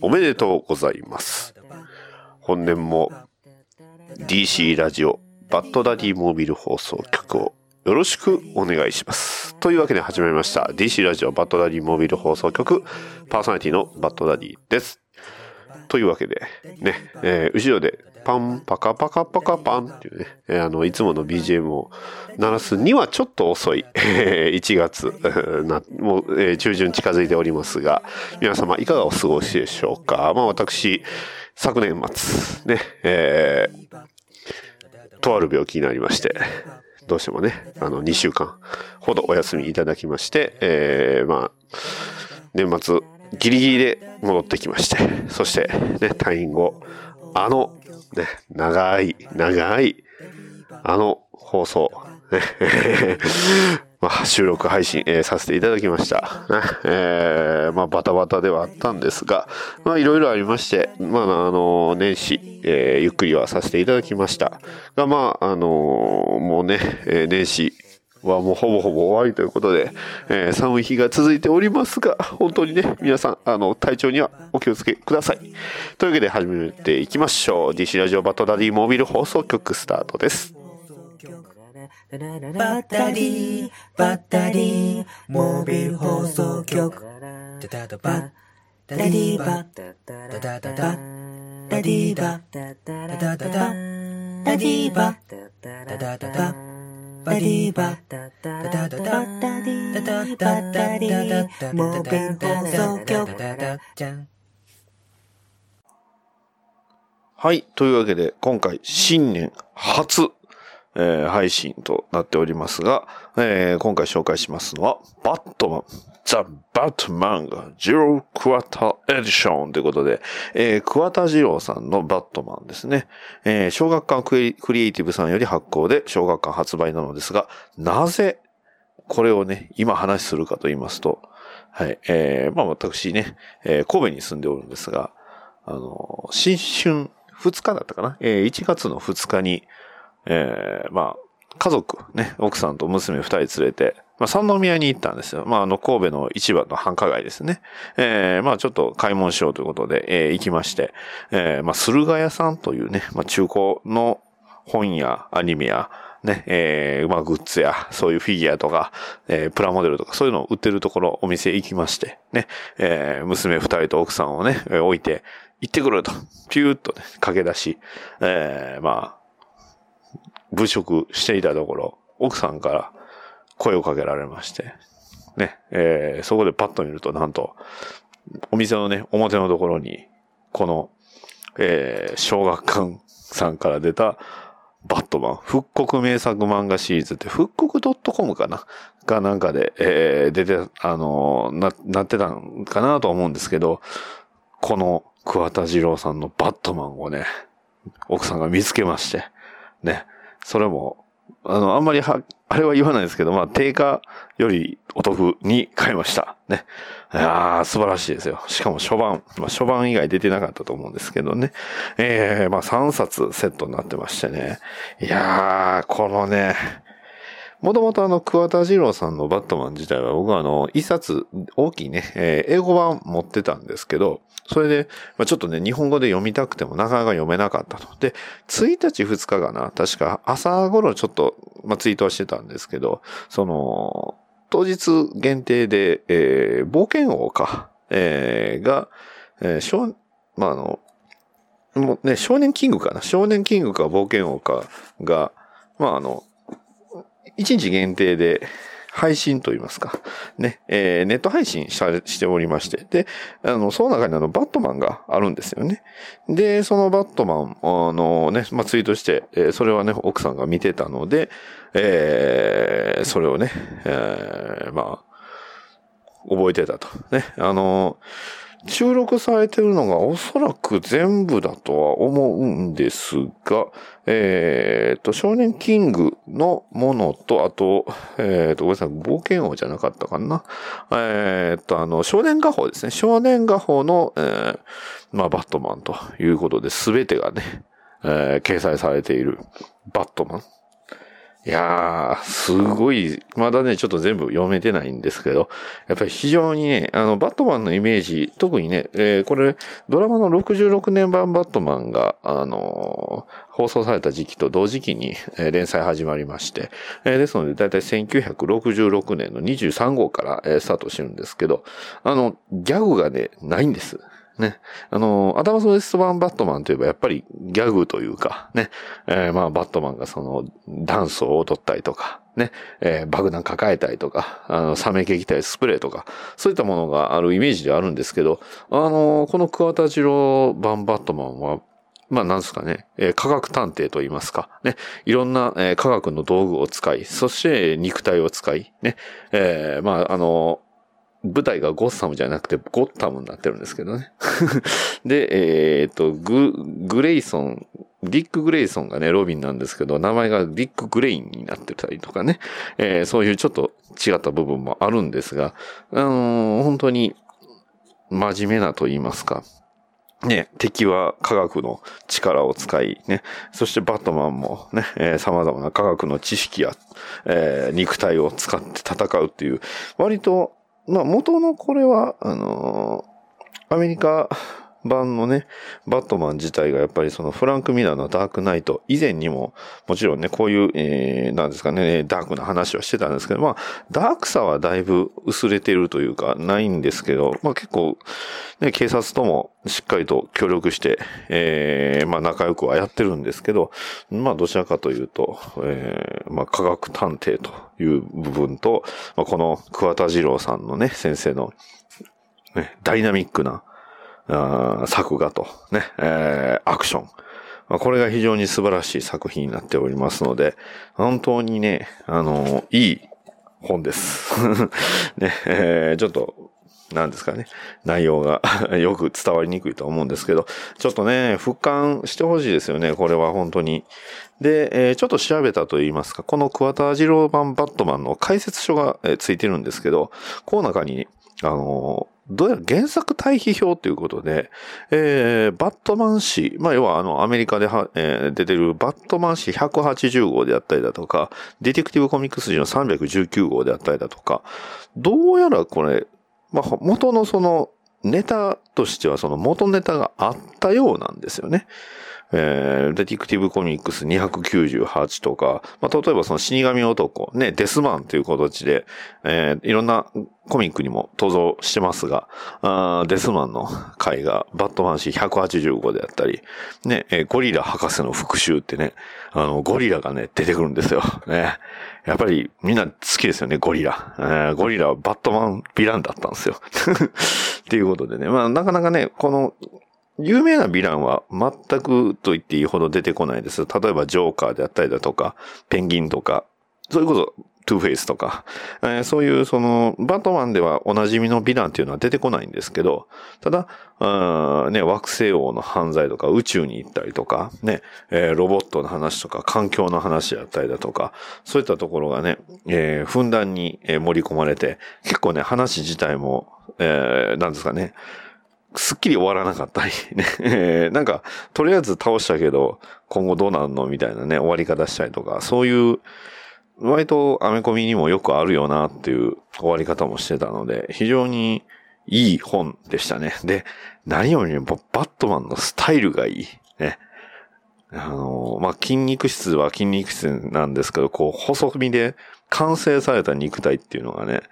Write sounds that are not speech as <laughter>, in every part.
おめでとうございます。本年も DC ラジオバッドダディモービル放送局をよろしくお願いします。というわけで始まりました DC ラジオバッドダディモービル放送局パーソナリティのバッドダディです。というわけで、ね、えー後ろでパンパカパカパカパンっていうね、えーあの、いつもの BGM を鳴らすにはちょっと遅い、えー1月、な、もう、えー中旬近づいておりますが、皆様いかがお過ごしでしょうか？まあ私、昨年末、ね、えーとある病気になりまして、どうしてもね、あの、2週間ほどお休みいただきまして、えーまあ、年末、ギリギリで戻ってきまして、そして、ね、退院後、あの、ね、長い、長い、あの放送、ね、<laughs> まあ、収録配信、えーさせていただきました。ねえーまあ、バタバタではあったんですが、まあ、いろいろありまして、まあ、あの、年始、えーゆっくりはさせていただきました。が、まあ、あのもうね、えー年始、はもうほぼほぼ終わりということで、えー寒い日が続いておりますが、本当にね、皆さん、あの、体調にはお気をつけください。というわけで始めていきましょう。DC ラジオバトダディモービル放送局スタートです。バッダディーバッダディーモービル放送局ダダダバッダディーバッダダダダダディーバッダダダダダディーバッダダダダバディバはいというわけで今回新年初えー配信となっておりますが、えー今回紹介しますのは、バットマン、ザ・バットマンガ、ジロー・クワタ・エディションということで、えー、桑田次郎さんのバットマンですね。えー小学館クリクリエイティブさんより発行で、小学館発売なのですが、なぜ、これをね、今話するかと言いますと、はい、えーまあ私ね、えー神戸に住んでおるんですが、あの、新春2日だったかな？えー ?1 月の2日に、えーまあ、家族、ね、奥さんと娘2人連れて、まあ、三宮に行ったんですよ。まあ、あの、神戸の市場の繁華街ですね。えーまあ、ちょっと買い物しようということで、えー行きまして、えーまあ、駿河屋さんというね、まあ、中古の本やアニメや、ね、えーまあ、グッズや、そういうフィギュアとか、えープラモデルとか、そういうのを売ってるところ、お店行きまして、ね、えー娘二人と奥さんをね、置いて、行ってくると、ピューッとね、駆け出し、えーまあ、物色していたところ、奥さんから声をかけられまして、ね、えーそこでパッと見ると、なんと、お店のね、表のところに、この、えー小学館さんから出た、バットマン、復刻名作漫画シリーズって、復刻 .com かな？かなんかで、えー出て、あのーな、なってたんかなと思うんですけど、この桑田二郎さんのバットマンをね、奥さんが見つけまして、ね、それも、あの、あんまりは、あれは言わないですけど、まあ、定価よりお得に買いました。ね。いや、素晴らしいですよ。しかも初版。まあ、初版以外出てなかったと思うんですけどね。えー、まあ、3冊セットになってましてね。いやー、このね、もともとあの、桑田二郎さんのバットマン自体は僕はあの、一冊大きいね、えー英語版持ってたんですけど、それで、まあ、ちょっとね、日本語で読みたくてもなかなか読めなかったと。で、1日2日かな、確か朝頃ちょっと、まあ、ツイートはしてたんですけど、その、当日限定で、えー冒険王か、えーが、えー少、まあ、あの、もうね、少年キングかな少年キングか冒険王かが、まあ、あの、1日限定で配信といいますか、ね、えーネット配信しておりまして、で、あの、その中にあの、バットマンがあるんですよね。で、そのバットマン、あのね、まあ、ツイートして、えーそれはね、奥さんが見てたので、えーそれをね、えーまあ、覚えてたと。ね、あの収録されてるのがおそらく全部だとは思うんですが、えっ、と、少年キングのものと、あと、えっ、と、ごめんなさい、冒険王じゃなかったかな。えっ、と、あの、少年画報ですね。少年画報の、えーまあ、バットマンということで、すべてがね、えー掲載されているバットマン。いやー、すごい、まだね、ちょっと全部読めてないんですけど、やっぱり非常にね、あの、バットマンのイメージ、特にね、えーこれ、ドラマの66年版バットマンが、あのー放送された時期と同時期に、えー連載始まりまして、えーですので、だいたい1966年の23号から、えースタートしてるんですけど、あの、ギャグがね、ないんです。ね。あの、アダムス・ウエスト版バットマンといえばやっぱりギャグというか、ね。えーまあ、バットマンがその、ダンスを踊ったりとか、ね。えー爆弾抱えたりとか、あの、サメ撃退スプレーとか、そういったものがあるイメージであるんですけど、あの、この桑田次郎版バットマンは、まあ、なんですかね、えー科学探偵と言いますか、ね、いろんな、えー科学の道具を使い、そして肉体を使い、ね、えーまあ、あの、舞台がゴッサムじゃなくてゴッタムになってるんですけどね。<laughs> で、えーっと、グ、グレイソン、ディック・グレイソンがね、ロビンなんですけど、名前がディック・グレインになってたりとかね、えーそういうちょっと違った部分もあるんですが、あのー本当に真面目なと言いますか、ね、敵は科学の力を使い、ね、そしてバットマンもね、えー様々な科学の知識や、えー肉体を使って戦うっていう、割と、まあ元のこれは、あのーアメリカ版のね、バットマン自体がやっぱりそのフランク・ミラーのダークナイト以前にも、もちろんね、こういう、えー、なんですかね、ダークな話はしてたんですけど、まあ、ダークさはだいぶ薄れてるというか、ないんですけど、まあ結構、ね、警察ともしっかりと協力して、えー、まあ仲良くはやってるんですけど、まあどちらかというと、えー、まあ科学探偵という部分と、まあこの桑田二郎さんのね、先生の、ね、ダイナミックな、作画と、ね、えーアクション。これが非常に素晴らしい作品になっておりますので、本当にね、あのいい本です。<laughs> ね、えーちょっと、なんですかね、内容が <laughs> よく伝わりにくいと思うんですけど、ちょっとね、復刊してほしいですよね、これは本当に。で、えーちょっと調べたと言いますか、この桑田二郎版バットマンの解説書が、えーついてるんですけど、この中に、あのーどうやら原作対比表ということで、えー、バットマン誌、まあ、要はあの、アメリカでは、えー出てるバットマン誌180号であったりだとか、ディテクティブコミックス誌の319号であったりだとか、どうやらこれ、まあ、元のその、ネタとしてはその元ネタがあったようなんですよね。えー、デティクティブコミックス298とか、まあ、例えばその死神男、ね、デスマンという形で、えーいろんなコミックにも登場してますが、あデスマンの回がバットマン誌185であったり、ね、えーゴリラ博士の復讐ってね、あの、ゴリラがね、出てくるんですよ。<laughs> ね。やっぱりみんな好きですよね、ゴリラ。えーゴリラはバットマンヴィランだったんですよ。<laughs> っていうことでね、まあなかなかね、この、有名なヴィランは全くと言っていいほど出てこないです。例えばジョーカーであったりだとか、ペンギンとか、それこそトゥーフェイスとか、えーそういうその、バットマンではおなじみのヴィランっていうのは出てこないんですけど、ただ、ね、惑星王の犯罪とか宇宙に行ったりとか、ね、えーロボットの話とか環境の話だったりだとか、そういったところがね、えーふんだんに盛り込まれて、結構ね、話自体も、えーなんですかね、すっきり終わらなかったりね。<laughs> なんか、とりあえず倒したけど、今後どうなるのみたいなね、終わり方したりとか、そういう、割とアメコミにもよくあるよなっていう終わり方もしてたので、非常にいい本でしたね。で、何よりもバットマンのスタイルがいい。ね。あのまあ、筋肉質は筋肉質なんですけど、こう、細身で完成された肉体っていうのがね、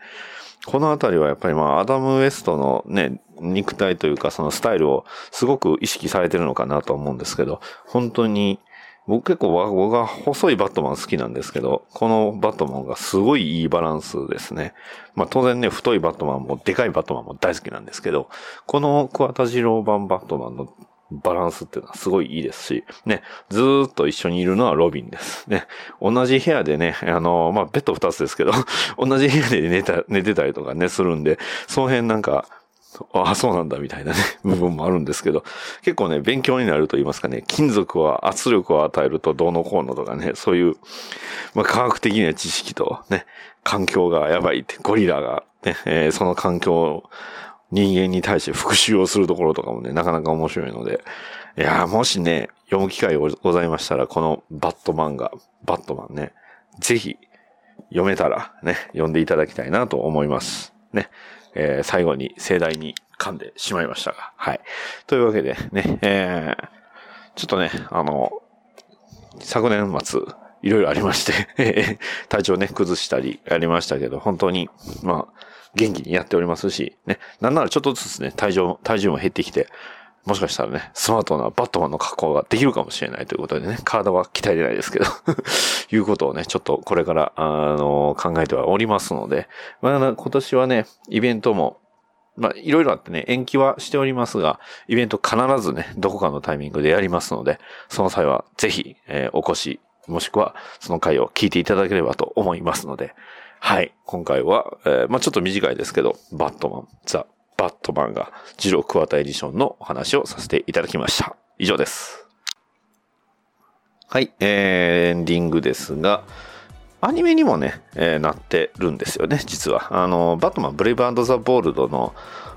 このあたりはやっぱりまあ、アダム・ウエストのね、肉体というかそのスタイルをすごく意識されてるのかなと思うんですけど、本当に、僕結構僕が細いバットマン好きなんですけど、このバットマンがすごいいいバランスですね。まあ当然ね、太いバットマンもでかいバットマンも大好きなんですけど、この桑田二郎版バットマンのバランスっていうのはすごいいいですし、ね、ずーっと一緒にいるのはロビンです。ね、同じ部屋でね、あの、まあ、ベッド二つですけど、<laughs> 同じ部屋で寝た、寝てたりとかね、するんで、その辺なんか、ああ、そうなんだみたいなね、<laughs> 部分もあるんですけど、結構ね、勉強になると言いますかね、金属は圧力を与えるとどうのこうのとかね、そういう、まあ、科学的な知識とね、環境がやばいって、ゴリラがね、えーその環境を人間に対して復讐をするところとかもね、なかなか面白いので、いやもしね、読む機会ごございましたら、このバットマンが、バットマンね、ぜひ読めたらね、読んでいただきたいなと思います。ね。えー最後に盛大に噛んでしまいましたが。はい。というわけでね、えーちょっとね、あの、昨年末、いろいろありまして、<laughs> 体調ね、崩したりありましたけど、本当に、まあ、元気にやっておりますし、ね、なんならちょっとずつね、体重、体重も減ってきて、もしかしたらね、スマートなバットマンの格好ができるかもしれないということでね、体は鍛えれないですけど、<laughs> いうことをね、ちょっとこれから、あの、考えてはおりますので、まあ、今年はね、イベントも、まあ、いろいろあってね、延期はしておりますが、イベント必ずね、どこかのタイミングでやりますので、その際はぜひ、えーお越し、もしくはその回を聞いていただければと思いますので、はい、今回は、えーまあちょっと短いですけど、バットマン、ザ・バットマンガ、ジロークワタエディションのお話をさせていただきました。以上です。はい、えーエンディングですが、アニメにもね、えーなってるんですよね、実は。あの、バットマン、ブレイブザ・ボールドの、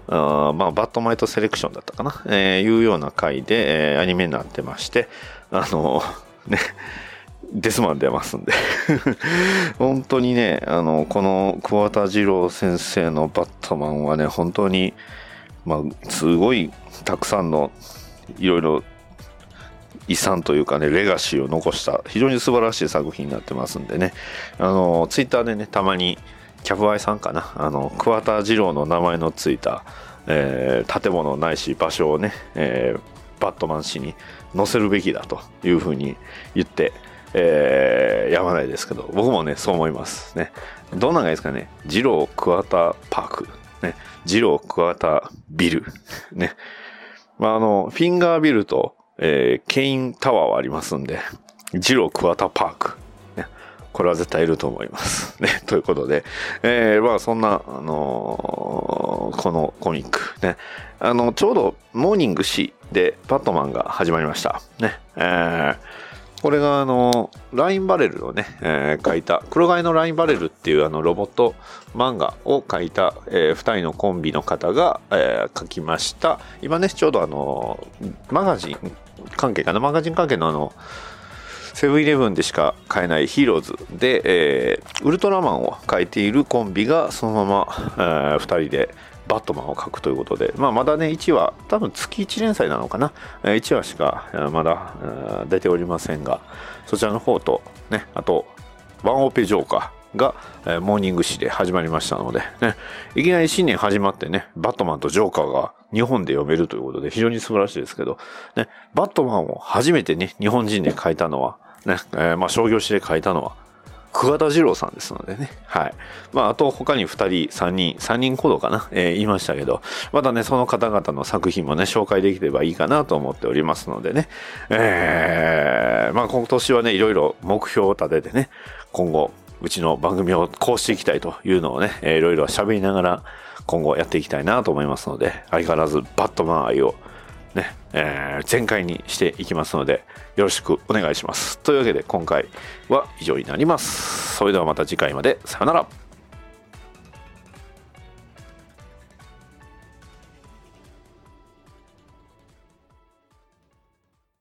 あまあ、バットマイトセレクションだったかな、えーいうような回で、えーアニメになってまして、あの、ね、デスマン出ますんで。<laughs> 本当にね、あの、この桑田二郎先生のバットマンはね、本当に、まあ、すごいたくさんのいろいろ遺産というかね、レガシーを残した非常に素晴らしい作品になってますんでね、あの、ツイッターでね、たまに、キャブアイさんかな、あの、桑田二郎の名前のついた、えー建物ないし場所をね、えーバットマン氏に載せるべきだというふうに言って、えーやまないですけど、僕もね、そう思いますね。どんなのがいいですかね、二郎桑田パーク、ね、二郎桑田ビル、ね、まあ、あの、フィンガービルと、えーケインタワーはありますんで、ジロークワタパーク。ね、これは絶対いると思います。ね、<laughs> ということで、えーまあそんな、あのーこのコミック。ね、あの、ちょうどモーニング誌でバットマンが始まりました。ね、えーこれがあの、ラインバレルをね、えー書いた、黒貝のラインバレルっていうあのロボット漫画を書いた、えー二人のコンビの方が、えー書きました。今ね、ちょうどあの、マガジン関係かな、マガジン関係のあの、セブンイレブンでしか買えないヒーローズで、えーウルトラマンを書いているコンビがそのまま、えー、2人でバットマンを書くということで、まあ、まだね1話多分月1連載なのかな。1話しかまだ出ておりませんがそちらの方とねあとワンオペジョーカーが、えモーニング誌で始まりましたので、ね、いきなり新年始まってね、バットマンとジョーカーが日本で読めるということで非常に素晴らしいですけど、ね、バットマンを初めてね、日本人で書いたのは、ね、えーまあ商業誌で書いたのは、桑田二郎さんですのでね。はい。まあ、あと他に2人、3人、3人ほどかな、えー言いましたけど、またね、その方々の作品もね、紹介できればいいかなと思っておりますのでね。えー、まあ今年はね、いろいろ目標を立ててね、今後、うちの番組をこうしていきたいというのをね、えーいろいろ喋りながら今後やっていきたいなと思いますので、相変わらずバットマン愛をね、えー全開にしていきますので、よろしくお願いします。というわけで今回は以上になります。それではまた次回まで、さよなら。